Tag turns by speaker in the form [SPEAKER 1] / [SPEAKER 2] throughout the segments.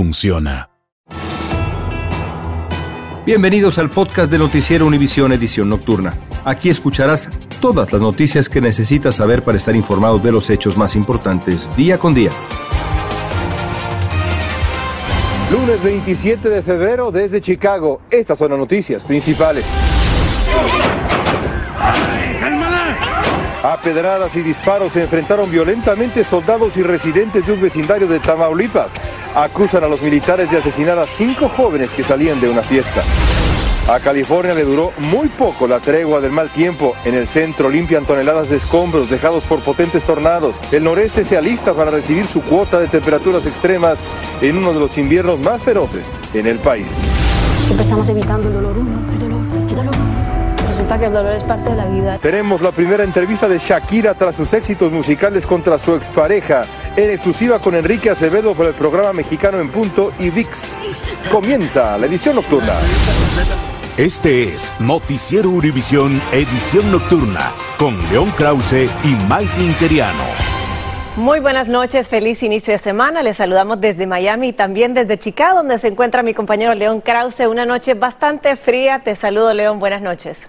[SPEAKER 1] funciona.
[SPEAKER 2] Bienvenidos al podcast de Noticiero Univisión Edición Nocturna. Aquí escucharás todas las noticias que necesitas saber para estar informado de los hechos más importantes día con día.
[SPEAKER 3] Lunes 27 de febrero desde Chicago. Estas son las noticias principales. A pedradas y disparos se enfrentaron violentamente soldados y residentes de un vecindario de Tamaulipas. Acusan a los militares de asesinar a cinco jóvenes que salían de una fiesta. A California le duró muy poco la tregua del mal tiempo. En el centro limpian toneladas de escombros dejados por potentes tornados. El noreste se alista para recibir su cuota de temperaturas extremas en uno de los inviernos más feroces en el país.
[SPEAKER 4] Siempre estamos evitando el dolor uno, Que el dolor es parte de la vida.
[SPEAKER 3] Tenemos la primera entrevista de Shakira tras sus éxitos musicales contra su expareja, en exclusiva con Enrique Acevedo por el programa Mexicano en Punto y VIX. Comienza la edición nocturna.
[SPEAKER 5] Este es Noticiero Univisión Edición Nocturna con León Krause y Mike Interiano.
[SPEAKER 6] Muy buenas noches, feliz inicio de semana. Les saludamos desde Miami y también desde Chicago, donde se encuentra mi compañero León Krause. Una noche bastante fría. Te saludo, León. Buenas noches.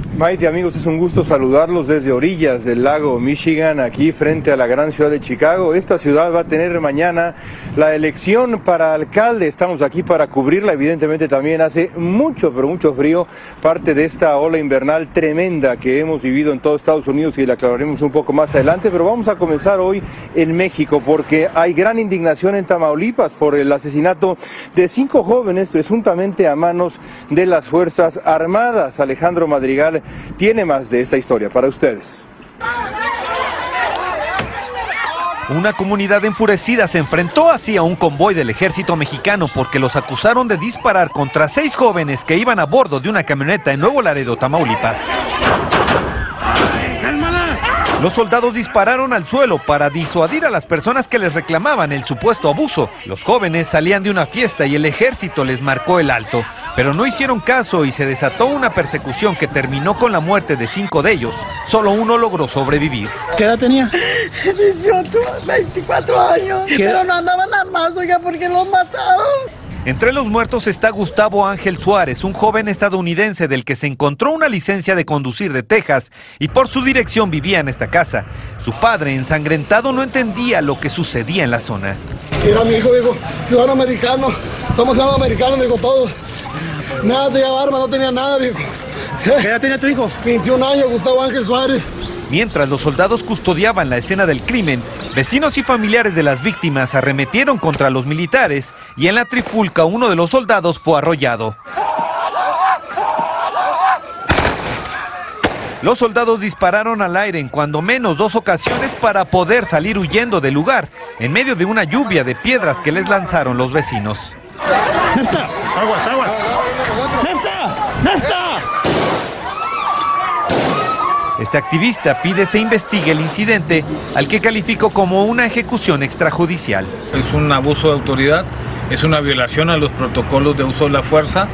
[SPEAKER 3] Maite, amigos, es un gusto saludarlos desde orillas del lago Michigan, aquí frente a la gran ciudad de Chicago. Esta ciudad va a tener mañana la elección para alcalde. Estamos aquí para cubrirla. Evidentemente también hace mucho, pero mucho frío, parte de esta ola invernal tremenda que hemos vivido en todo Estados Unidos y la aclararemos un poco más adelante. Pero vamos a comenzar hoy en México porque hay gran indignación en Tamaulipas por el asesinato de cinco jóvenes presuntamente a manos de las Fuerzas Armadas. Alejandro Madrigal tiene más de esta historia para ustedes.
[SPEAKER 7] Una comunidad enfurecida se enfrentó así a un convoy del ejército mexicano porque los acusaron de disparar contra seis jóvenes que iban a bordo de una camioneta en Nuevo Laredo, Tamaulipas. Los soldados dispararon al suelo para disuadir a las personas que les reclamaban el supuesto abuso. Los jóvenes salían de una fiesta y el ejército les marcó el alto, pero no hicieron caso y se desató una persecución que terminó con la muerte de cinco de ellos. Solo uno logró sobrevivir.
[SPEAKER 8] ¿Qué edad tenía?
[SPEAKER 9] 18, 24 años.
[SPEAKER 8] ¿Qué?
[SPEAKER 9] Pero no andaban armados, oiga, porque los mataron.
[SPEAKER 7] Entre los muertos está Gustavo Ángel Suárez, un joven estadounidense del que se encontró una licencia de conducir de Texas y por su dirección vivía en esta casa. Su padre, ensangrentado, no entendía lo que sucedía en la zona.
[SPEAKER 8] Era mi hijo, viejo. Ciudadano americano. Estamos ciudadanos americanos, viejo, todos. Nada, tenía arma, no tenía nada, viejo.
[SPEAKER 10] ¿Qué edad tenía tu hijo?
[SPEAKER 8] 21 años, Gustavo Ángel Suárez.
[SPEAKER 7] Mientras los soldados custodiaban la escena del crimen, vecinos y familiares de las víctimas arremetieron contra los militares y en la trifulca uno de los soldados fue arrollado. Los soldados dispararon al aire en cuando menos dos ocasiones para poder salir huyendo del lugar, en medio de una lluvia de piedras que les lanzaron los vecinos.
[SPEAKER 10] ¡Nefta! ¡Aguas,
[SPEAKER 7] Este activista pide se investigue el incidente, al que calificó como una ejecución extrajudicial.
[SPEAKER 11] Es un abuso de autoridad, es una violación a los protocolos de uso de la fuerza.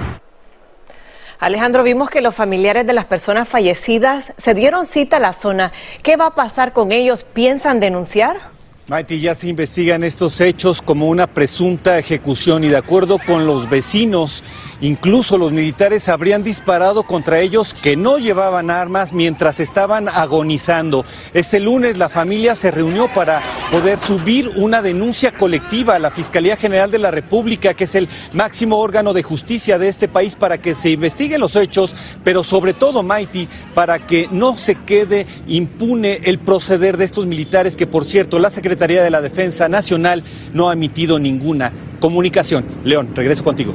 [SPEAKER 6] Alejandro, vimos que los familiares de las personas fallecidas se dieron cita a la zona. ¿Qué va a pasar con ellos? ¿Piensan denunciar?
[SPEAKER 7] Maiti, ya se investigan estos hechos como una presunta ejecución y de acuerdo con los vecinos, incluso los militares habrían disparado contra ellos que no llevaban armas mientras estaban agonizando. Este lunes la familia se reunió para poder subir una denuncia colectiva a la Fiscalía General de la República, que es el máximo órgano de justicia de este país, para que se investiguen los hechos, pero sobre todo, Maiti, para que no se quede impune el proceder de estos militares, que por cierto, la Secretaría de la Defensa Nacional no ha emitido ninguna comunicación. León, regreso contigo.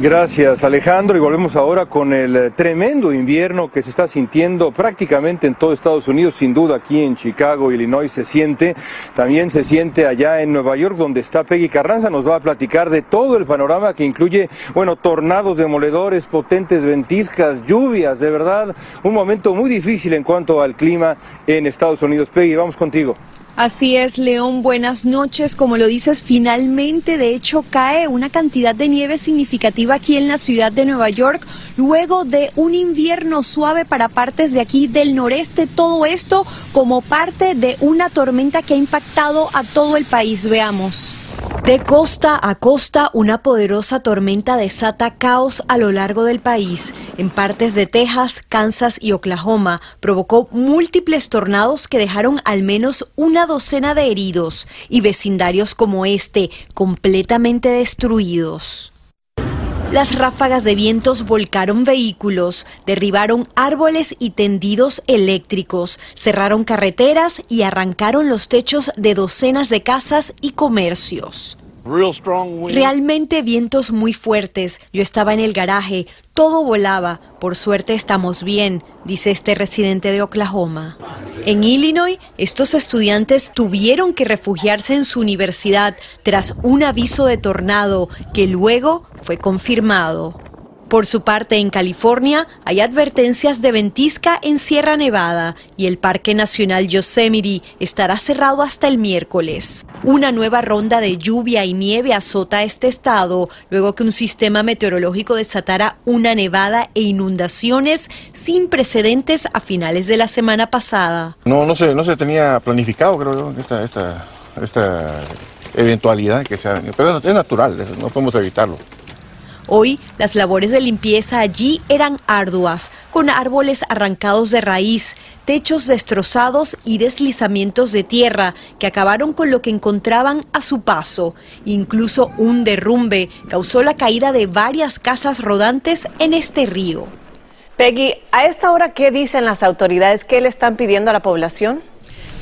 [SPEAKER 3] Gracias Alejandro y volvemos ahora con el tremendo invierno que se está sintiendo prácticamente en todo Estados Unidos, sin duda aquí en Chicago, Illinois se siente, también se siente allá en Nueva York donde está Peggy Carranza, nos va a platicar de todo el panorama que incluye, bueno, tornados demoledores, potentes ventiscas, lluvias, de verdad, un momento muy difícil en cuanto al clima en Estados Unidos. Peggy, vamos contigo.
[SPEAKER 12] Así es, León, buenas noches. Como lo dices, finalmente, de hecho, cae una cantidad de nieve significativa aquí en la ciudad de Nueva York, luego de un invierno suave para partes de aquí del noreste. Todo esto como parte de una tormenta que ha impactado a todo el país. Veamos. De costa a costa, una poderosa tormenta desata caos a lo largo del país. En partes de Texas, Kansas y Oklahoma provocó múltiples tornados que dejaron al menos una docena de heridos y vecindarios como este completamente destruidos. Las ráfagas de vientos volcaron vehículos, derribaron árboles y tendidos eléctricos, cerraron carreteras y arrancaron los techos de docenas de casas y comercios. Realmente vientos muy fuertes. Yo estaba en el garaje, todo volaba. Por suerte estamos bien, dice este residente de Oklahoma. En Illinois, estos estudiantes tuvieron que refugiarse en su universidad tras un aviso de tornado que luego fue confirmado. Por su parte, en California hay advertencias de ventisca en Sierra Nevada y el Parque Nacional Yosemite estará cerrado hasta el miércoles. Una nueva ronda de lluvia y nieve azota este estado luego que un sistema meteorológico desatara una nevada e inundaciones sin precedentes a finales de la semana pasada.
[SPEAKER 13] No, no se, no se tenía planificado, creo yo, esta, esta, esta eventualidad que sea, pero es natural, no podemos evitarlo.
[SPEAKER 12] Hoy las labores de limpieza allí eran arduas, con árboles arrancados de raíz, techos destrozados y deslizamientos de tierra que acabaron con lo que encontraban a su paso. Incluso un derrumbe causó la caída de varias casas rodantes en este río.
[SPEAKER 6] Peggy, a esta hora, ¿qué dicen las autoridades? ¿Qué le están pidiendo a la población?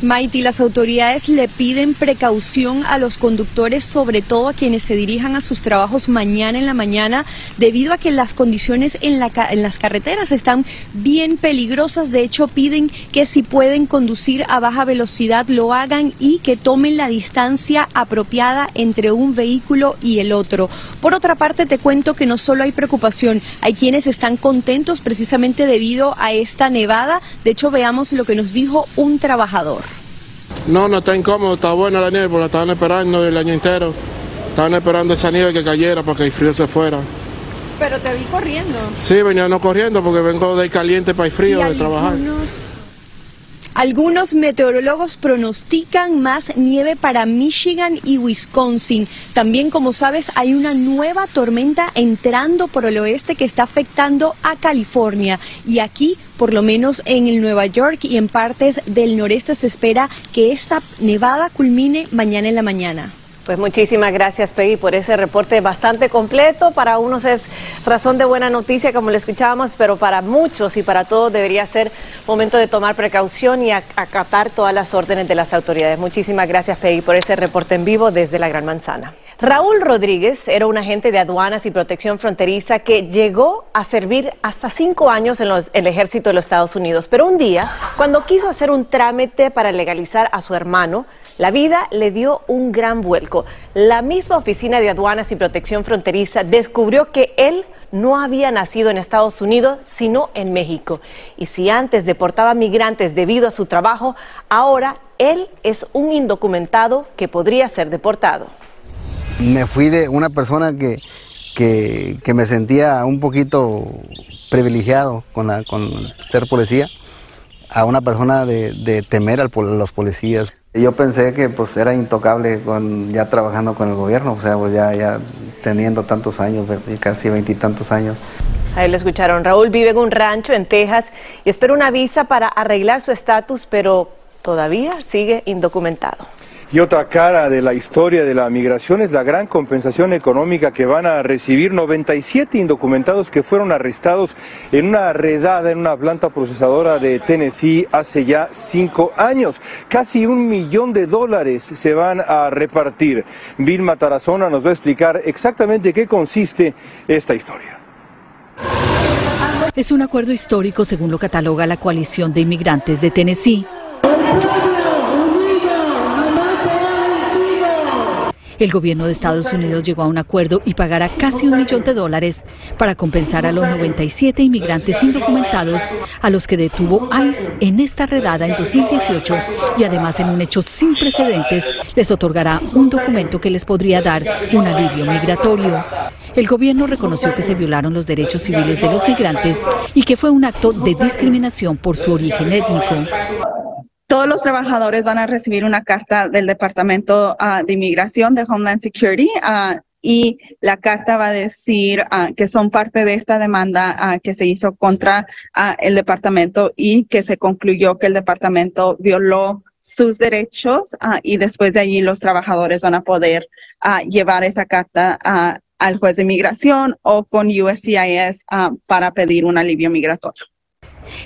[SPEAKER 12] Maiti, las autoridades le piden precaución a los conductores, sobre todo a quienes se dirijan a sus trabajos mañana en la mañana, debido a que las condiciones en, en las carreteras están bien peligrosas. De hecho, piden que si pueden conducir a baja velocidad lo hagan y que tomen la distancia apropiada entre un vehículo y el otro. Por otra parte, te cuento que no solo hay preocupación, hay quienes están contentos precisamente debido a esta nevada. De hecho, veamos lo que nos dijo un trabajador.
[SPEAKER 14] No, no está incómodo, está buena la nieve, porque la estaban esperando el año entero. Estaban esperando esa nieve que cayera para que el frío se fuera.
[SPEAKER 12] Pero te vi corriendo.
[SPEAKER 14] Sí, venía no corriendo porque vengo de caliente para el frío de trabajar.
[SPEAKER 12] Algunos meteorólogos pronostican más nieve para Michigan y Wisconsin. También, como sabes, hay una nueva tormenta entrando por el oeste que está afectando a California. Y aquí, por lo menos en el Nueva York y en partes del noreste, se espera que esta nevada culmine mañana en la mañana.
[SPEAKER 6] Pues muchísimas gracias, Peggy, por ese reporte bastante completo. Para unos es razón de buena noticia, como le escuchábamos, pero para muchos y para todos debería ser momento de tomar precaución y acatar todas las órdenes de las autoridades. Muchísimas gracias, Peggy, por ese reporte en vivo desde la Gran Manzana. Raúl Rodríguez era un agente de aduanas y protección fronteriza que llegó a servir hasta cinco años en, el ejército de los Estados Unidos. Pero un día, cuando quiso hacer un trámite para legalizar a su hermano, la vida le dio un gran vuelco. La misma Oficina de Aduanas y Protección Fronteriza descubrió que él no había nacido en Estados Unidos, sino en México. Y si antes deportaba migrantes debido a su trabajo, ahora él es un indocumentado que podría ser deportado
[SPEAKER 15] me fui de una persona que, que, me sentía un poquito privilegiado con, con ser policía a una persona de, temer a los policías. Yo pensé que pues era intocable con, ya trabajando con el gobierno, o sea, pues ya, ya teniendo tantos años, casi veintitantos años.
[SPEAKER 6] Ahí lo escucharon. Raúl vive en un rancho en Texas y espera una visa para arreglar su estatus, pero todavía sigue indocumentado.
[SPEAKER 3] Y otra cara de la historia de la migración es la gran compensación económica que van a recibir 97 indocumentados que fueron arrestados en una redada en una planta procesadora de Tennessee hace ya cinco años. Casi un millón de dólares se van a repartir. Vilma Tarazona nos va a explicar exactamente qué consiste esta historia.
[SPEAKER 16] Es un acuerdo histórico según lo cataloga la coalición de inmigrantes de Tennessee. El gobierno de Estados Unidos llegó a un acuerdo y pagará casi un millón de dólares para compensar a los 97 inmigrantes indocumentados a los que detuvo ICE en esta redada en 2018 y además en un hecho sin precedentes les otorgará un documento que les podría dar un alivio migratorio. El gobierno reconoció que se violaron los derechos civiles de los migrantes y que fue un acto de discriminación por su origen étnico.
[SPEAKER 17] Todos los trabajadores van a recibir una carta del Departamento ah, de Inmigración de Homeland Security ah, y la carta va a decir ah, que son parte de esta demanda que se hizo contra el departamento y que se concluyó que el departamento violó sus derechos y después de allí los trabajadores van a poder llevar esa carta al juez de inmigración o con USCIS para pedir un alivio migratorio.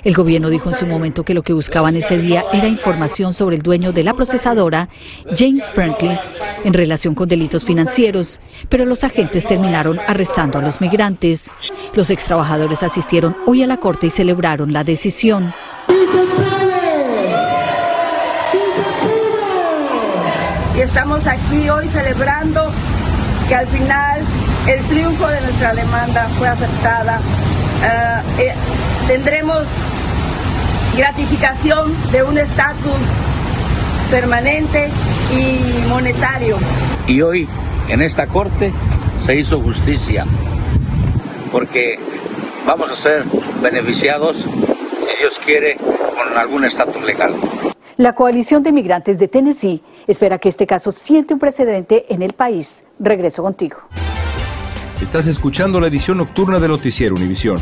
[SPEAKER 16] El gobierno dijo en su momento que lo que buscaban ese día era información sobre el dueño de la procesadora, James Brinkley, en relación con delitos financieros, pero los agentes terminaron arrestando a los migrantes. Los extrabajadores asistieron hoy a la corte y celebraron la decisión.
[SPEAKER 17] Y estamos aquí hoy celebrando que al final el triunfo de nuestra demanda fue aceptada. Eh, eh, tendremos gratificación de un estatus permanente y monetario.
[SPEAKER 18] Y hoy en esta corte se hizo justicia, porque vamos a ser beneficiados, si Dios quiere, con algún estatus legal.
[SPEAKER 16] La coalición de migrantes de Tennessee espera que este caso siente un precedente en el país. Regreso contigo.
[SPEAKER 2] Estás escuchando la edición nocturna de Noticiero Univisión.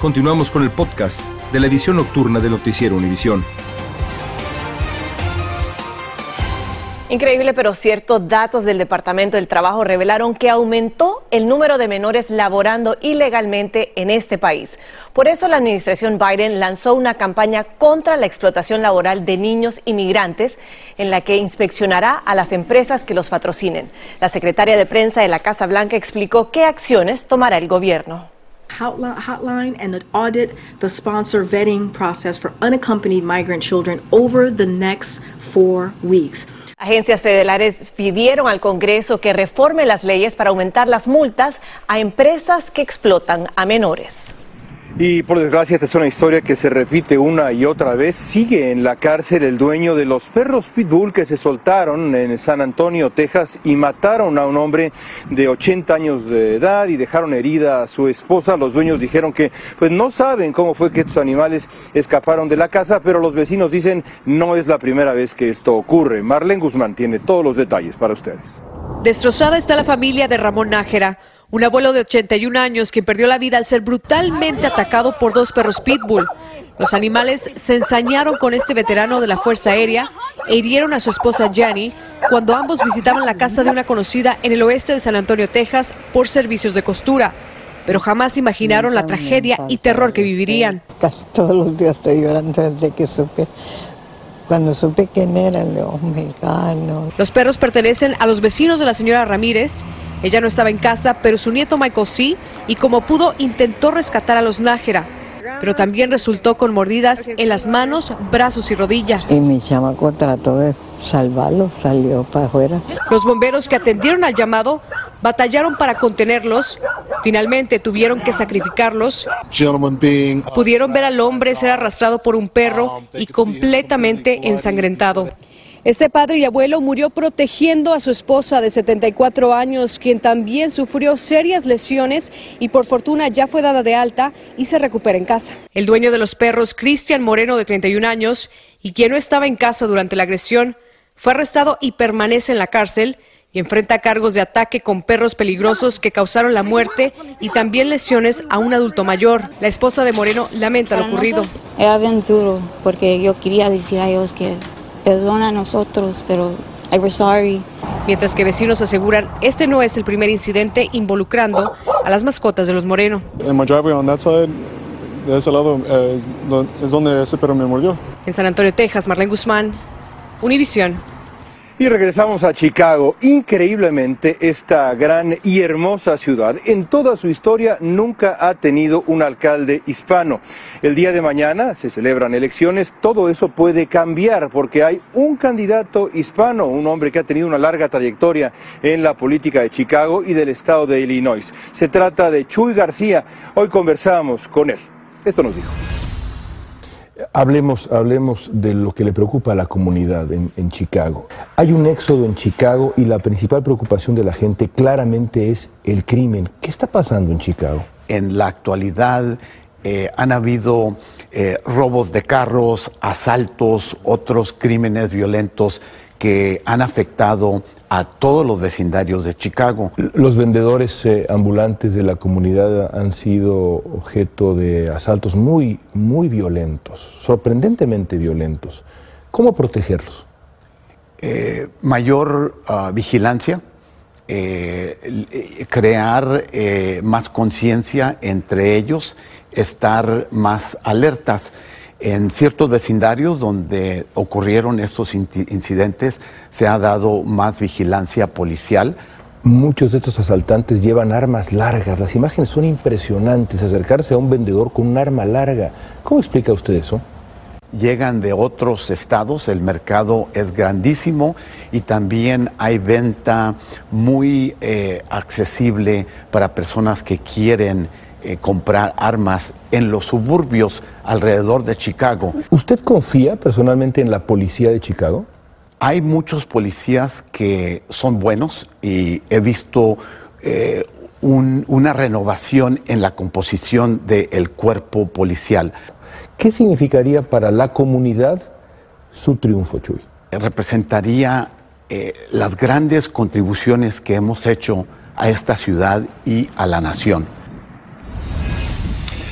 [SPEAKER 2] Continuamos con el podcast de la edición nocturna de Noticiero Univisión.
[SPEAKER 6] Increíble pero cierto, datos del Departamento del Trabajo revelaron que aumentó el número de menores laborando ilegalmente en este país. Por eso la administración Biden lanzó una campaña contra la explotación laboral de niños inmigrantes en la que inspeccionará a las empresas que los patrocinen. La secretaria de prensa de la Casa Blanca explicó qué acciones tomará el gobierno
[SPEAKER 19] hotline and audit the sponsor vetting process for unaccompanied migrant children over the next four weeks.
[SPEAKER 6] Agencias federales pidieron al Congreso que reforme las leyes para aumentar las multas a empresas que explotan a menores.
[SPEAKER 3] Y por desgracia, esta es una historia que se repite una y otra vez. Sigue en la cárcel el dueño de los perros Pitbull que se soltaron en San Antonio, Texas, y mataron a un hombre de 80 años de edad y dejaron herida a su esposa. Los dueños dijeron que pues no saben cómo fue que estos animales escaparon de la casa, pero los vecinos dicen no es la primera vez que esto ocurre. Marlene Guzmán tiene todos los detalles para ustedes.
[SPEAKER 20] Destrozada está la familia de Ramón Nájera un abuelo de 81 años que perdió la vida al ser brutalmente atacado por dos perros pitbull. Los animales se ensañaron con este veterano de la Fuerza Aérea e hirieron a su esposa Jenny cuando ambos visitaban la casa de una conocida en el oeste de San Antonio, Texas, por servicios de costura. Pero jamás imaginaron la tragedia y terror que vivirían.
[SPEAKER 21] Casi todos los días estoy llorando desde que supe cuando supe quién era el león mexicano.
[SPEAKER 20] Los perros pertenecen a los vecinos de la señora Ramírez. Ella no estaba en casa, pero su nieto Michael sí, y como pudo intentó rescatar a los Nájera, pero también resultó con mordidas en las manos, brazos y rodillas.
[SPEAKER 21] Y mi chamaco trató de salvarlo, salió para afuera.
[SPEAKER 20] Los bomberos que atendieron al llamado batallaron para contenerlos. Finalmente tuvieron que sacrificarlos. Pudieron ver al hombre ser arrastrado por un perro y completamente ensangrentado. Este padre y abuelo murió protegiendo a su esposa de 74 años, quien también sufrió serias lesiones y por fortuna ya fue dada de alta y se recupera en casa. El dueño de los perros, Cristian Moreno, de 31 años, y quien no estaba en casa durante la agresión, fue arrestado y permanece en la cárcel y enfrenta cargos de ataque con perros peligrosos que causaron la muerte y también lesiones a un adulto mayor. La esposa de Moreno lamenta lo ocurrido.
[SPEAKER 22] Era bien duro porque yo quería decir a ellos que perdona a nosotros, pero I was sorry.
[SPEAKER 20] Mientras que vecinos aseguran este no es el primer incidente involucrando a las mascotas de los Moreno.
[SPEAKER 23] En my driveway on that side, de ese lado eh, es donde ese perro me mordió.
[SPEAKER 20] En San Antonio, Texas, Marlene Guzmán, Univisión.
[SPEAKER 3] Y regresamos a Chicago. Increíblemente, esta gran y hermosa ciudad, en toda su historia, nunca ha tenido un alcalde hispano. El día de mañana se celebran elecciones, todo eso puede cambiar porque hay un candidato hispano, un hombre que ha tenido una larga trayectoria en la política de Chicago y del estado de Illinois. Se trata de Chuy García. Hoy conversamos con él. Esto nos dijo.
[SPEAKER 24] Hablemos, hablemos de lo que le preocupa a la comunidad en, Chicago. Hay un éxodo en Chicago y la principal preocupación de la gente claramente es el crimen. ¿Qué está pasando en Chicago?
[SPEAKER 25] En la actualidad eh, han habido eh, robos de carros, asaltos, otros crímenes violentos que han afectado a todos los vecindarios de Chicago.
[SPEAKER 24] Los vendedores eh, ambulantes de la comunidad han sido objeto de asaltos muy, muy violentos, sorprendentemente violentos. ¿Cómo protegerlos?
[SPEAKER 25] Eh, mayor uh, vigilancia, eh, crear más conciencia entre ellos, estar más alertas. En ciertos vecindarios donde ocurrieron estos incidentes se ha dado más vigilancia policial.
[SPEAKER 24] Muchos de estos asaltantes llevan armas largas. Las imágenes son impresionantes. Acercarse a un vendedor con un arma larga. ¿Cómo explica usted eso?
[SPEAKER 25] Llegan de otros estados, el mercado es grandísimo y también hay venta muy eh, accesible para personas que quieren eh, comprar armas en los suburbios alrededor de Chicago.
[SPEAKER 24] ¿Usted confía personalmente en la policía de Chicago?
[SPEAKER 25] Hay muchos policías que son buenos y he visto eh, un, una renovación en la composición del cuerpo policial.
[SPEAKER 24] ¿Qué significaría para la comunidad su triunfo, Chuy?
[SPEAKER 25] Representaría eh, las grandes contribuciones que hemos hecho a esta ciudad y a la nación.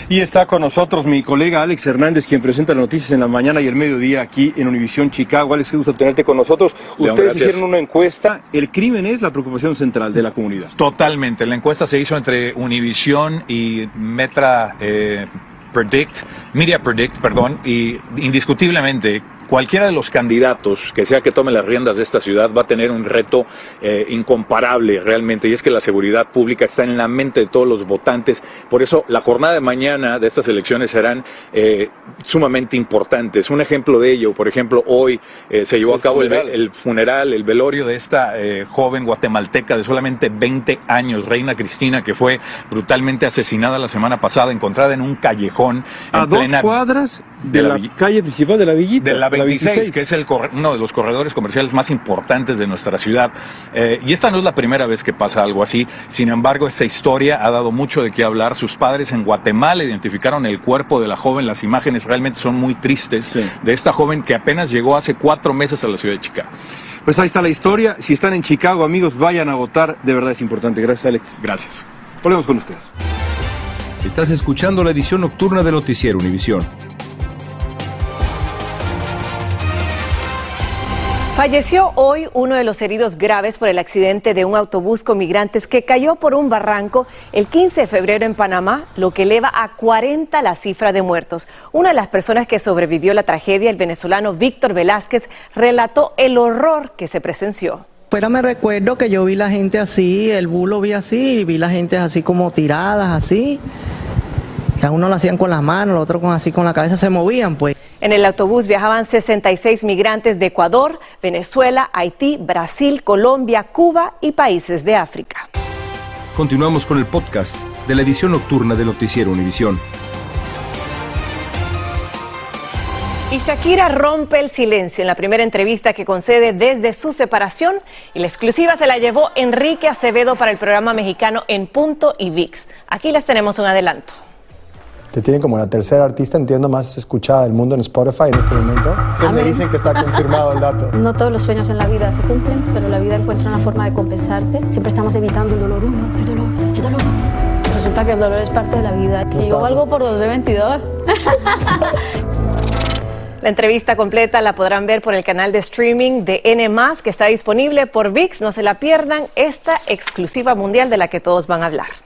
[SPEAKER 3] Y está con nosotros mi colega Alex Hernández, quien presenta las noticias en la mañana y el mediodía aquí en Univisión Chicago. Alex, qué gusto tenerte con nosotros.
[SPEAKER 26] León,
[SPEAKER 3] Ustedes
[SPEAKER 26] gracias.
[SPEAKER 3] hicieron una encuesta. El crimen es la preocupación central de la comunidad.
[SPEAKER 26] Totalmente. La encuesta se hizo entre Univisión y Metra eh, Predict, Media Predict, perdón, y indiscutiblemente cualquiera de los candidatos que sea que tome las riendas de esta ciudad va a tener un reto eh, incomparable realmente, y es que la seguridad pública está en la mente de todos los votantes. Por eso la jornada de mañana de estas elecciones serán eh, sumamente importantes. Un ejemplo de ello, por ejemplo, hoy eh, se llevó a cabo El, funeral, el velorio de esta joven guatemalteca de solamente 20 años, Reina Cristina, que fue brutalmente asesinada la semana pasada, encontrada en un callejón.
[SPEAKER 3] A dos cuadras de, la, calle principal de la Villita.
[SPEAKER 26] De la 26, que es el, uno de los corredores comerciales más importantes de nuestra ciudad. Eh, y esta no es la primera vez que pasa algo así. Sin embargo, esta historia ha dado mucho de qué hablar. Sus padres en Guatemala identificaron el cuerpo de la joven. Las imágenes realmente son muy tristes de esta joven que apenas llegó hace cuatro meses a la ciudad de Chicago.
[SPEAKER 3] Pues ahí está la historia. Si están en Chicago, amigos, vayan a votar. De verdad es importante. Gracias, Alex.
[SPEAKER 26] Gracias.
[SPEAKER 3] Volvemos con ustedes.
[SPEAKER 2] Estás escuchando la edición nocturna de Noticiero Univisión.
[SPEAKER 6] Falleció hoy uno de los heridos graves por el accidente de un autobús con migrantes que cayó por un barranco el 15 de febrero en Panamá, lo que eleva a 40 la cifra de muertos. Una de las personas que sobrevivió la tragedia, el venezolano Víctor Velázquez, relató el horror que se presenció.
[SPEAKER 27] Pero me recuerdo que yo vi la gente así, el bulo vi así, vi la gente así como tiradas así. Uno lo hacían con las manos, el otro así con la cabeza, se movían pues.
[SPEAKER 6] En el autobús viajaban 66 migrantes de Ecuador, Venezuela, Haití, Brasil, Colombia, Cuba y países de África.
[SPEAKER 2] Continuamos con el podcast de la edición nocturna de Noticiero Univisión.
[SPEAKER 6] Y Shakira rompe el silencio en la primera entrevista que concede desde su separación y la exclusiva se la llevó Enrique Acevedo para el programa mexicano En Punto y VIX. Aquí les tenemos un adelanto
[SPEAKER 28] te tienen como la tercera artista, entiendo, más escuchada del mundo en Spotify en este momento. me dicen que está confirmado el dato.
[SPEAKER 22] No todos los sueños en la vida se cumplen, pero la vida encuentra una forma de compensarte. Siempre estamos evitando el dolor uno, el dolor, el dolor. Resulta que el dolor es parte de la vida. Que yo algo por 222.
[SPEAKER 6] La entrevista completa la podrán ver por el canal de streaming de N, que está disponible por VIX. No se la pierdan, esta exclusiva mundial de la que todos van a hablar.